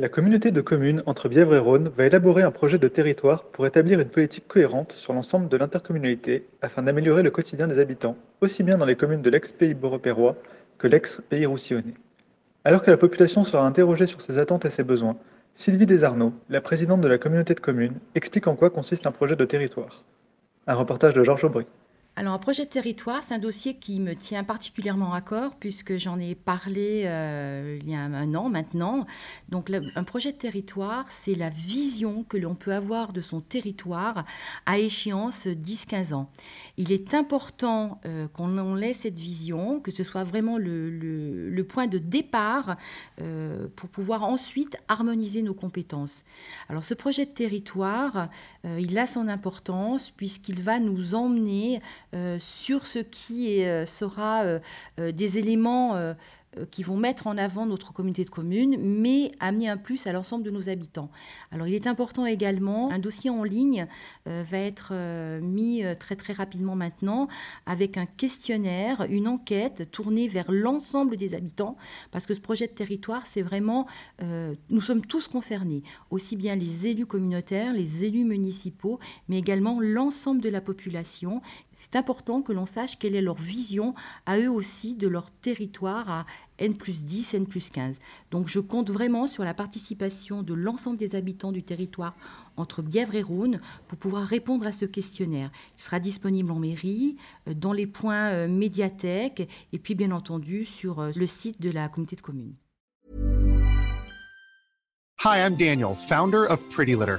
La communauté de communes entre Bièvre et Rhône va élaborer un projet de territoire pour établir une politique cohérente sur l'ensemble de l'intercommunalité afin d'améliorer le quotidien des habitants, aussi bien dans les communes de l'ex-pays boropérois que l'ex-pays roussillonnais. Alors que la population sera interrogée sur ses attentes et ses besoins, Sylvie Desarnaud, la présidente de la communauté de communes, explique en quoi consiste un projet de territoire. Un reportage de Georges Aubry. Alors, un projet de territoire, c'est un dossier qui me tient particulièrement à corps puisque j'en ai parlé euh, il y a un an maintenant. Donc, un projet de territoire, c'est la vision que l'on peut avoir de son territoire à échéance 10-15 ans. Il est important euh, qu'on ait cette vision, que ce soit vraiment le, point de départ euh, pour pouvoir ensuite harmoniser nos compétences. Alors, ce projet de territoire, il a son importance puisqu'il va nous emmener sur ce qui euh, sera euh, des éléments euh, qui vont mettre en avant notre communauté de communes, mais amener un plus à l'ensemble de nos habitants. Alors il est important également, un dossier en ligne euh, va être euh, mis très très rapidement maintenant avec un questionnaire, une enquête tournée vers l'ensemble des habitants, parce que ce projet de territoire, c'est vraiment, nous sommes tous concernés, aussi bien les élus communautaires, les élus municipaux, mais également l'ensemble de la population. C'est important que l'on sache quelle est leur vision à eux aussi de leur territoire à N plus 10, N plus 15. Donc je compte vraiment sur la participation de l'ensemble des habitants du territoire entre Bièvre et Rhône pour pouvoir répondre à ce questionnaire. Il sera disponible en mairie, euh, dans les points euh, médiathèques et puis bien entendu sur euh, le site de la communauté de communes. Hi, I'm Daniel, founder of Pretty Litter.